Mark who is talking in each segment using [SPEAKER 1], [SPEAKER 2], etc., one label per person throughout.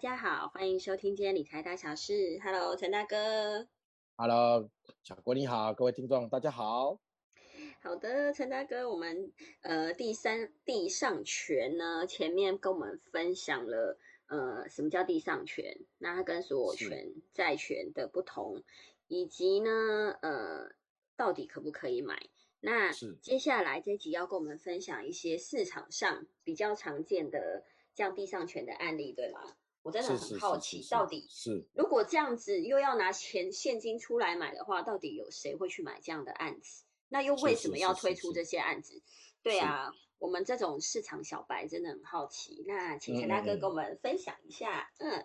[SPEAKER 1] 家好，欢迎收听今天理财大小事。Hello，陈大哥。
[SPEAKER 2] Hello，小郭你好，各位听众大家好。
[SPEAKER 1] 好的，陈大哥，我们呃第三地上权呢，前面跟我们分享了呃什么叫地上权，那它跟所有权、债权的不同，以及呢呃到底可不可以买？那接下来这集要跟我们分享一些市场上比较常见的降地上权的案例，对吗？我真的很好奇，到底
[SPEAKER 2] 是
[SPEAKER 1] 如果这样子又要拿钱现金出来买的话，到底有谁会去买这样的案子？那又为什么要推出这些案子？对啊，我们这种市场小白真的很好奇。那请陈大哥跟我们分享一下。嗯，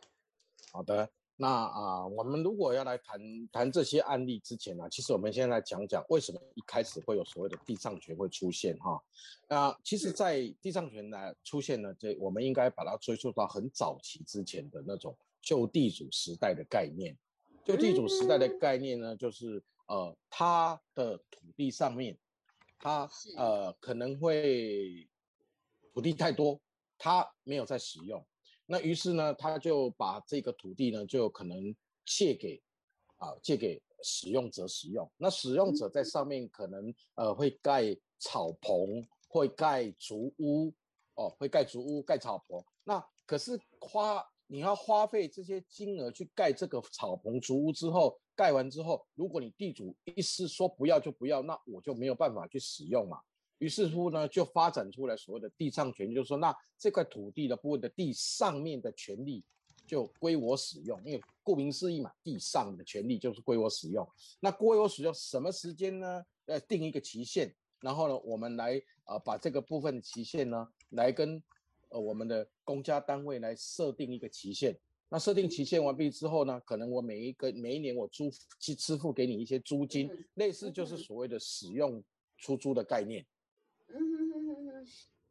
[SPEAKER 2] 好的。那啊，我们如果要来谈谈这些案例之前呢，其实我们先来讲讲为什么一开始会有所谓的地上权会出现哈。那其实，在地上权呢出现呢，这我们应该把它追溯到很早期之前的那种旧地主时代的概念。旧地主时代的概念呢，就是呃，他的土地上面，他呃可能会土地太多，他没有在使用。那于是呢，他就把这个土地呢，就可能借给啊，借给使用者使用。那使用者在上面可能呃会盖草棚，会盖竹屋，哦，会盖竹屋、盖草棚。那可是花你要花费这些金额去盖这个草棚、竹屋之后，盖完之后，如果你地主一是说不要就不要，那我就没有办法去使用嘛。于是乎呢，就发展出来所谓的地上权，就是说，那这块土地的部分的地上面的权利就归我使用，因为顾名思义嘛，地上的权利就是归我使用。那归我使用什么时间呢？呃，定一个期限，然后呢，我们来啊把这个部分的期限呢，来跟呃我们的公家单位来设定一个期限。那设定期限完毕之后呢，可能我每一个每一年我租去支付给你一些租金，类似就是所谓的使用出租的概念。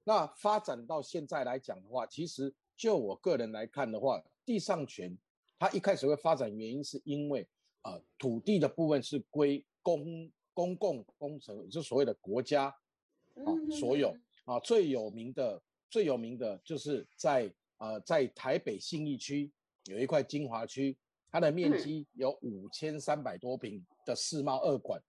[SPEAKER 2] 那发展到现在来讲的话，其实就我个人来看的话，地上权它一开始会发展原因是因为，呃，土地的部分是归公公共工程，就所谓的国家啊所有啊最有名的最有名的就是在呃在台北信义区有一块金华区，它的面积有五千三百多平的世贸二馆，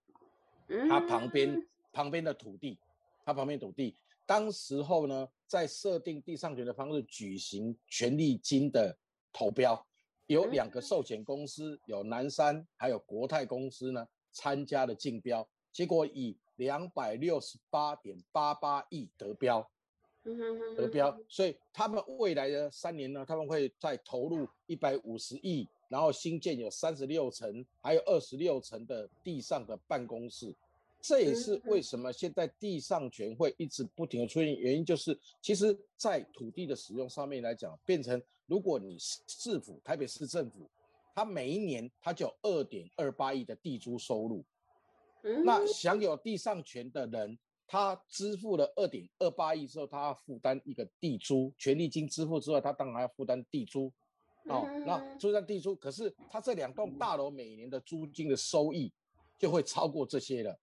[SPEAKER 2] 它旁边旁边的土地。它旁边土地，当时候呢，在设定地上权的方式举行权利金的投标，有两个寿险公司，有南山还有国泰公司呢参加了竞标，结果以两百六十八点八八亿得标，得标，所以他们未来的三年呢，他们会再投入一百五十亿，然后新建有三十六层，还有二十六层的地上的办公室。这也是为什么现在地上权会一直不停的出现，原因就是，其实，在土地的使用上面来讲，变成如果你市府台北市政府，它每一年它就有二点二八亿的地租收入，那享有地上权的人，他支付了二点二八亿之后，他要负担一个地租，权利金支付之后，他当然要负担地租，哦，那负担地租，可是他这两栋大楼每年的租金的收益就会超过这些了。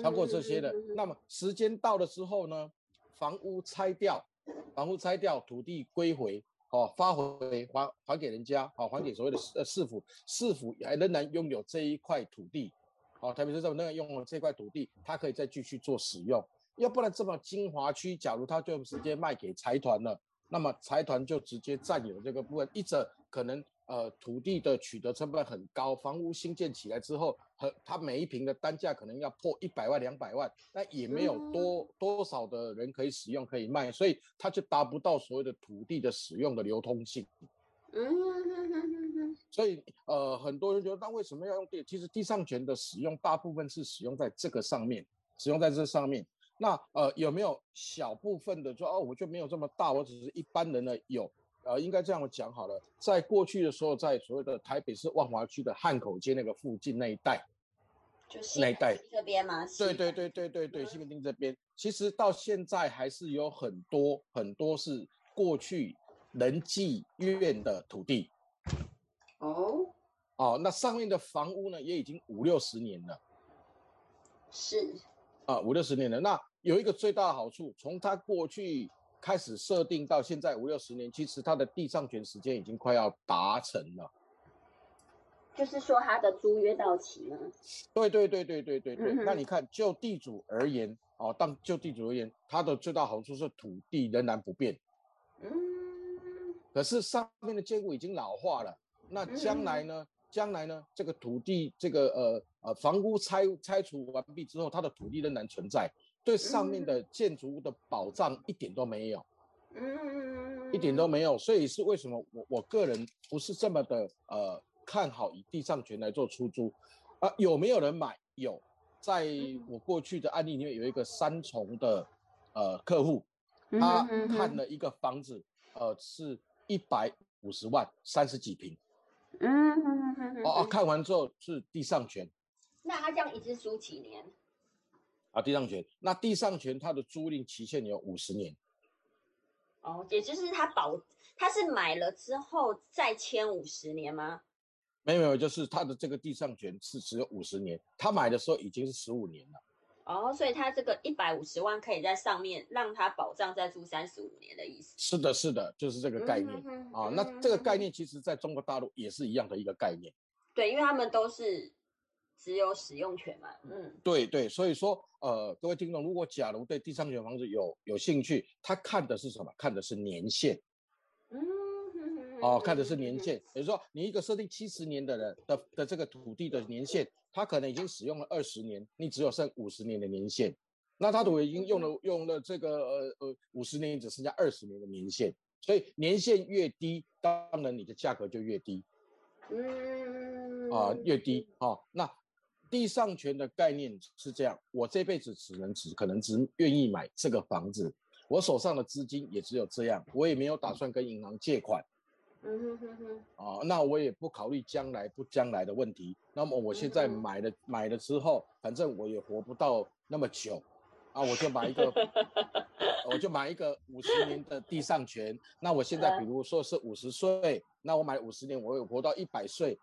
[SPEAKER 2] 超过这些的，那么时间到了之后呢？房屋拆掉，房屋拆掉，土地归回，哦，发回还还给人家，好，还给所谓的市市府，市府还仍然拥有这一块土地，好，特别是这种仍然拥有这块土地，它可以再继续做使用。要不然这么精华区，假如它就直接卖给财团了，那么财团就直接占有这个部分，一者可能。呃，土地的取得成本很高，房屋新建起来之后，和它每一平的单价可能要破一百万、两百万，那也没有多多少的人可以使用、可以卖，所以它就达不到所谓的土地的使用的流通性。嗯，所以呃，很多人觉得，那为什么要用地？其实地上权的使用大部分是使用在这个上面，使用在这上面。那呃，有没有小部分的说哦，我就没有这么大，我只是一般人呢？有。呃，应该这样讲好了，在过去的时候，在所谓的台北市万华区的汉口街那个附近那一带，
[SPEAKER 1] 就是那一带这边吗？
[SPEAKER 2] 对对对对对对，西门町这边，其实到现在还是有很多很多是过去人济院的土地。哦哦，那上面的房屋呢，也已经五六十年了。
[SPEAKER 1] 是
[SPEAKER 2] 啊，五六十年了。那有一个最大的好处，从它过去。开始设定到现在五六十年，其实它的地上权时间已经快要达成了。
[SPEAKER 1] 就是说它的租约到期吗？
[SPEAKER 2] 对对对对对对对。
[SPEAKER 1] 嗯
[SPEAKER 2] 那你看，就地主而言，哦，当就地主而言，它的最大好处是土地仍然不变，
[SPEAKER 1] 嗯
[SPEAKER 2] 可是上面的建物已经老化了。那将来呢？将来呢？这个土地，这个呃呃房屋拆拆除完毕之后，它的土地仍然存在，对上面的建筑物的保障一点都没有。
[SPEAKER 1] 嗯，
[SPEAKER 2] 一点都没有，所以是为什么我我个人不是这么的呃看好以地上权来做出租啊、有没有人买？有，在我过去的案例里面有一个三重的呃客户，
[SPEAKER 1] 嗯
[SPEAKER 2] 他看了一个房子，呃是一百五十万，三十几平，
[SPEAKER 1] 嗯哼哼哼哼
[SPEAKER 2] 哦哦，看完之后是地上权
[SPEAKER 1] 那他这样一直租几年？
[SPEAKER 2] 啊，地上权，那地上权它的租赁期限有五十年。
[SPEAKER 1] 哦，也就是他保他是买了之后再签五十年吗？
[SPEAKER 2] 没有没有，就是他的这个地上权是只有五十年，他买的时候已经是十五年了。
[SPEAKER 1] 哦，所以他这个一百五十万可以在上面让他保障再租三十五年的意思。
[SPEAKER 2] 是的，是的，就是这个概念、啊。那这个概
[SPEAKER 1] 嗯
[SPEAKER 2] 念其实在中国大陆也是一样的一个概念。
[SPEAKER 1] 对，因为他们都是只有使用权嘛。嗯
[SPEAKER 2] 对对，所以说呃，各位听众，如果假如对地上权房子有有兴趣，他看的是什么？看的是年限
[SPEAKER 1] 嗯
[SPEAKER 2] 哦，看的是年限。比如说你一个设定七十年的人的的这个土地的年限，他可能已经使用了二十年，你只有剩五十年的年限。那他都已经用了用了这个呃呃五十年，只剩下二十年的年限，所以年限越低，当然你的价格就越低。
[SPEAKER 1] 嗯
[SPEAKER 2] 啊、越低啊、那地上权的概念是这样，我这辈子只能只可能只愿意买这个房子，我手上的资金也只有这样，我也没有打算跟银行借款
[SPEAKER 1] 嗯哼哼哼，
[SPEAKER 2] 啊、那我也不考虑将来不将来的问题。那么我现在
[SPEAKER 1] 嗯
[SPEAKER 2] 买了买了之后，反正我也活不到那么久啊，我就买一个，我就买一个五十年的地上权。那我现在比如说是五十岁，那我买五十年，我有活到一百岁，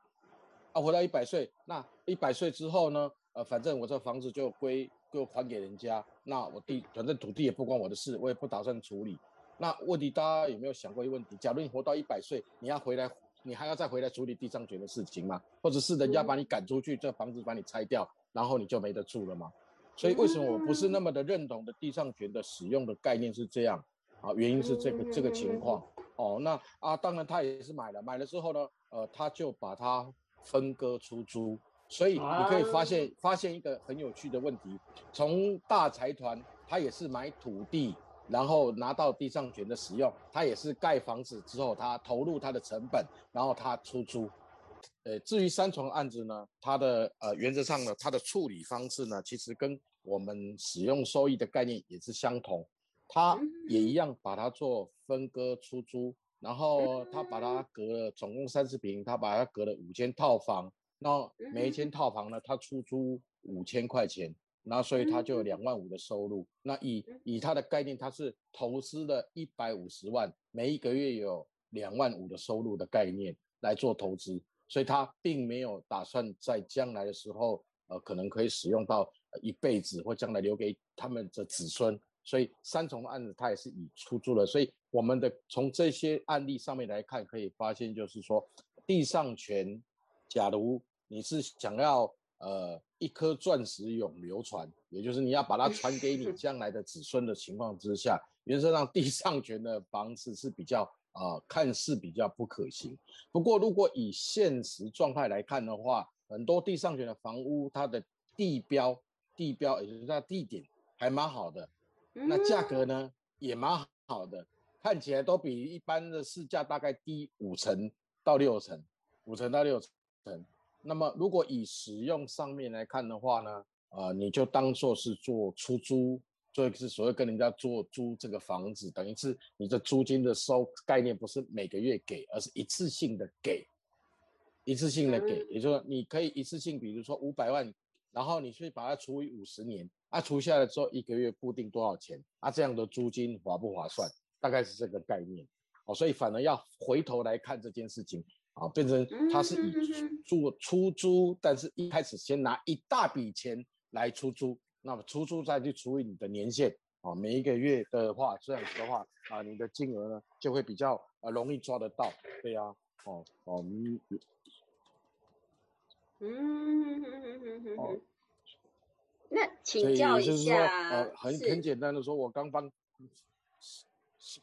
[SPEAKER 2] 啊，活到一百岁，那一百岁之后呢，呃，反正我这房子就归就还给人家，那我地反正土地也不关我的事，我也不打算处理。那问题大家有没有想过一个问题？假如你活到一百岁，你要回来，你还要再回来处理地上权的事情吗？或者是人家把你赶出去，这房子把你拆掉，然后你就没得住了吗？所以为什么我不是那么的认同的地上权的使用的概念是这样啊？原因是这个这个情况哦。那啊，当然他也是买了，买了之后呢，呃，他就把它分割出租。所以你可以发现发现一个很有趣的问题，从大财团他也是买土地，然后拿到地上权的使用，他也是盖房子之后，他投入他的成本，然后他出租。呃，至于三重案子呢，它的呃原则上呢，它的处理方式呢，其实跟我们使用收益的概念也是相同，它也一样把它做分割出租，然后他把它隔了总共三十平，他把它隔了五间套房，那每一间套房呢，他出租五千块钱，那所以他就有两万五的收入。那以以他的概念，他是投资了一百五十万，每一个月有两万五的收入的概念来做投资，所以他并没有打算在将来的时候，呃，可能可以使用到呃一辈子，或将来留给他们的子孙。所以三重的案子它也是以出租了，所以我们的从这些案例上面来看，可以发现就是说，地上权，假如你是想要呃一颗钻石永流传，也就是你要把它传给你 将来的子孙的情况之下，原则上地上权的房子是比较啊、呃看似比较不可行。不过如果以现实状态来看的话，很多地上权的房屋它的地标地标也就是它地点还蛮好的，那价格呢也蛮好的，看起来都比一般的市价大概低五成到六成，五成到六成。那么如果以使用上面来看的话呢，呃，你就当做是做出租，做是所谓跟人家做租这个房子，等于是你的租金的收概念不是每个月给，而是一次性的给，一次性的给，
[SPEAKER 1] 嗯。
[SPEAKER 2] 也就是说你可以一次性，比如说五百万，然后你去把它除以五十年，啊，除下来之后一个月固定多少钱，啊，这样的租金划不划算？大概是这个概念，哦，所以反而要回头来看这件事情，啊，变成它是以出租，但是一开始先拿一大笔钱来出租，那么出租再去除以你的年限，啊，每一个月的话，这样子的话啊，你的金额呢就会比较啊容易抓得到，对呀，哦哦，嗯
[SPEAKER 1] 嗯哼哼哼哼哼。那请教一
[SPEAKER 2] 就是呃，很很，简单的说，我刚帮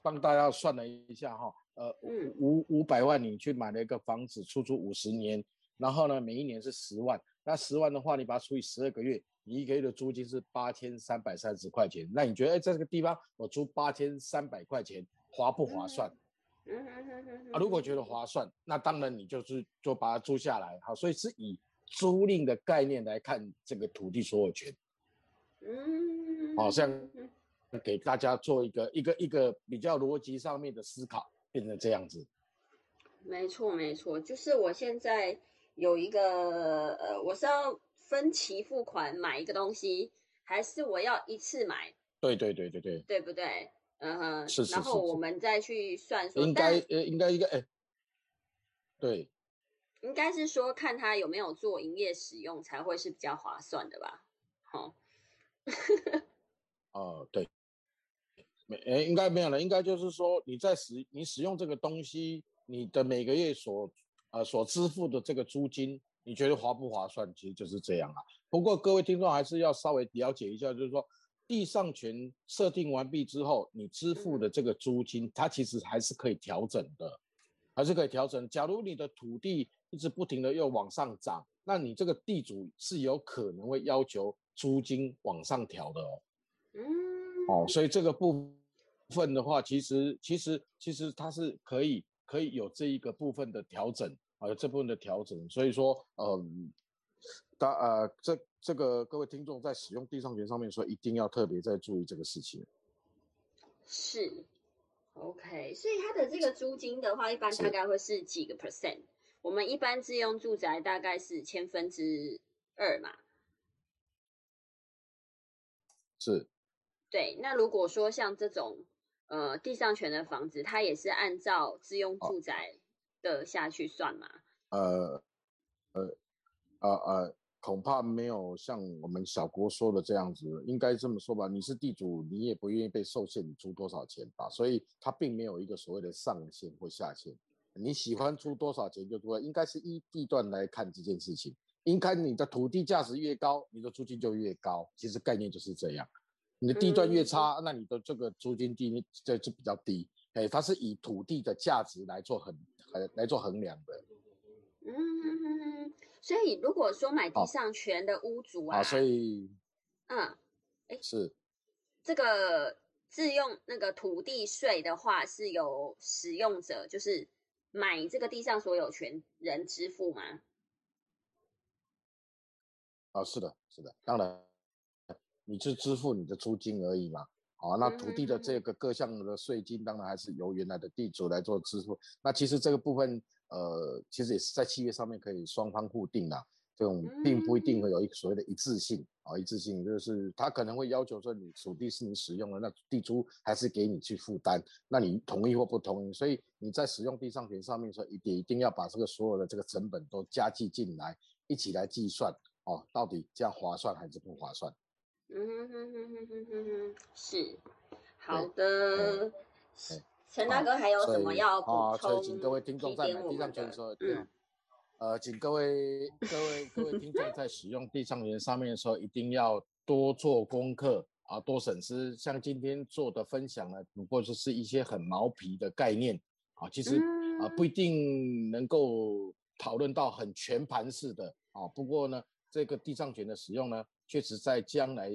[SPEAKER 2] 帮大家算了一下哈，呃，
[SPEAKER 1] 嗯。
[SPEAKER 2] 五五百万你去买了一个房子，出租五十年，然后呢，每一年是十万，那十万的话，你把它除以十二个月，你一个月的租金是八千三百三十块钱，那你觉得，哎，在这个地方我租八千三百块钱划不划算？啊，如果觉得划算，那当然你就是就把它租下来，好，所以是以租赁的概念来看这个土地所有权。
[SPEAKER 1] 嗯，
[SPEAKER 2] 好像
[SPEAKER 1] 嗯
[SPEAKER 2] 给大家做一个一个一个比较逻辑上面的思考，变成这样子。
[SPEAKER 1] 没错没错，就是我现在有一个呃，我是要分期付款买一个东西，还是我要一次买，
[SPEAKER 2] 对对对对对，
[SPEAKER 1] 对不对？嗯哼，
[SPEAKER 2] 是是
[SPEAKER 1] 然后我
[SPEAKER 2] 是是
[SPEAKER 1] 们再去算说，
[SPEAKER 2] 应该呃应该一个哎，对
[SPEAKER 1] 应该是说看他有没有做营业使用才会是比较划算的吧？好，
[SPEAKER 2] 哦对，没哎应该没有了，应该就是说你在使你使用这个东西，你的每个月所呃所支付的这个租金，你觉得划不划算？其实就是这样啊。不过各位听众还是要稍微了解一下，就是说地上权设定完毕之后，你支付的这个租金，它其实还是可以调整的，还是可以调整。假如你的土地一直不停的又往上涨，那你这个地主是有可能会要求租金往上调的哦。
[SPEAKER 1] 嗯，
[SPEAKER 2] 哦，所以这个部分的话，其实其实其实它是可以可以有这一个部分的调整啊，有这部分的调整。所以说，嗯，大呃这这个各位听众在使用地上权上面说，一定要特别在注意这个事情。
[SPEAKER 1] 是，OK，所以它的这个租金的话，一般大概会是几个 percent？我们一般自用住宅大概是千分之二嘛。
[SPEAKER 2] 是
[SPEAKER 1] 对，那如果说像这种呃地上权的房子，它也是按照自用
[SPEAKER 2] 哦
[SPEAKER 1] 住宅的下去算嘛？
[SPEAKER 2] 呃呃呃呃，恐怕没有像我们小国说的这样子，应该这么说吧。你是地主，你也不愿意被受限，你出多少钱吧？所以它并没有一个所谓的上限或下限。你喜欢出多少钱就多，应该是依地段来看这件事情。应该你的土地价值越高，你的租金就越高。其实概念就是这样。你的地段越差，那你的这个租金低这就比较低。哎，它是以土地的价值来做衡来来做衡量的。
[SPEAKER 1] 嗯所以如果说买地上权的屋主啊，
[SPEAKER 2] 啊，所以
[SPEAKER 1] 嗯，
[SPEAKER 2] 是
[SPEAKER 1] 这个自用那个土地税的话，是由使用者，就是买这个地上所有权人支付吗？
[SPEAKER 2] 啊，是的，是的，当然，你是支付你的租金而已嘛。啊，那土地的这个各项的税金，当然还是由原来的地主来做支付。那其实这个部分，呃，其实也是在契约上面可以双方互定的，这种并不一定会有一个所谓的一致性啊，一致性就是他可能会要求说你土地是你使用的，那地租还是给你去负担，那你同意或不同意？所以你在使用地上权上面说，一定一定要把这个所有的这个成本都加计进来，一起来计算哦，到底这样划算还是不划算？
[SPEAKER 1] 嗯哼哼哼哼哼哼哼，是好的。
[SPEAKER 2] 对
[SPEAKER 1] 陈大哥还有什么要补
[SPEAKER 2] 啊，所
[SPEAKER 1] 充？
[SPEAKER 2] 以请各位听众在买地上权的时候，
[SPEAKER 1] 嗯，
[SPEAKER 2] 呃，请各位各位各位听众在使用地上权上面的时候，一定要多做功课啊，多审视。像今天做的分享呢，不过就是一些很毛皮的概念啊，其实啊
[SPEAKER 1] 嗯
[SPEAKER 2] 不一定能够讨论到很全盘式的啊。不过呢，这个地上权的使用呢，确实在将来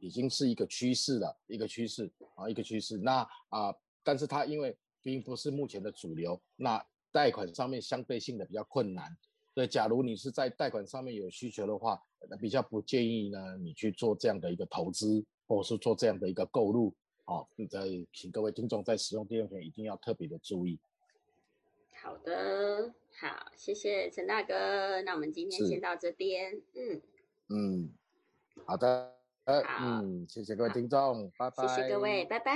[SPEAKER 2] 已经是一个趋势了，一个趋势啊，一个趋势。那啊，但是它因为并不是目前的主流，那贷款上面相对性的比较困难。对，假如你是在贷款上面有需求的话，那比较不建议呢你去做这样的一个投资，或者是做这样的一个购入。好、你在请各位听众在使用地上权一定要特别的注意。
[SPEAKER 1] 好的，好，谢谢陈大哥。那我们今天先到这边，嗯，
[SPEAKER 2] 嗯，好的，呃，
[SPEAKER 1] 好
[SPEAKER 2] 嗯，谢谢各位听众，拜拜。
[SPEAKER 1] 谢谢各位，拜拜。